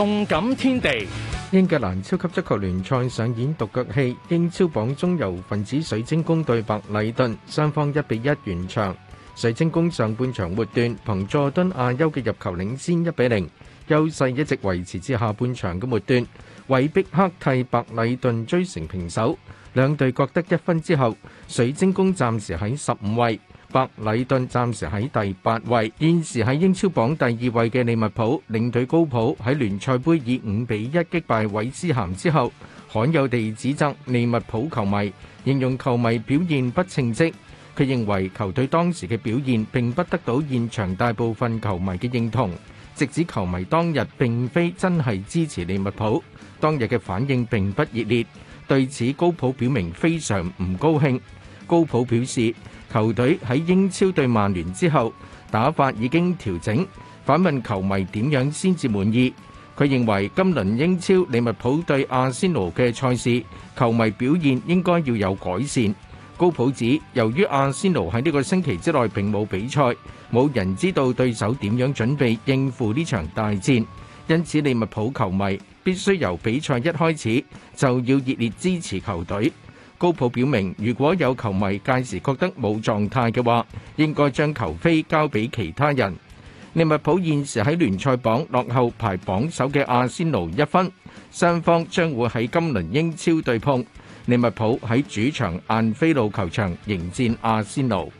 动感天地，英格兰超级足球联赛上演独脚戏，英超榜中游分子水晶宫对白礼顿，双方一比一完场。水晶宫上半场末段，凭佐敦亚优嘅入球领先一比零，优势一直维持至下半场嘅末段。韦碧克替白礼顿追成平手，两队各得一分之后，水晶宫暂时喺十五位。伯礼顿暫時喺第八位，現時喺英超榜第二位嘅利物浦領隊高普喺聯賽杯以五比一擊敗韦斯咸之後，罕有地指責利物浦球迷，形容球迷表現不稱職。佢認為球隊當時嘅表現並不得到現場大部分球迷嘅認同，直指球迷當日並非真係支持利物浦。當日嘅反應並不熱烈，對此高普表明非常唔高興。高普表示。球队喺英超对曼联之后打法已经调整，反问球迷点样先至满意？佢认为今轮英超利物浦对阿仙奴嘅赛事，球迷表现应该要有改善。高普指，由于阿仙奴喺呢个星期之内并冇比赛，冇人知道对手点样准备应付呢场大战，因此利物浦球迷必须由比赛一开始就要热烈支持球队。高普表明，如果有球迷届时觉得冇状态嘅话，应该将球飞交俾其他人。利物浦现时喺联赛榜落后排榜首嘅阿仙奴一分，双方将会喺今轮英超对碰。利物浦喺主场晏菲路球场迎战阿仙奴。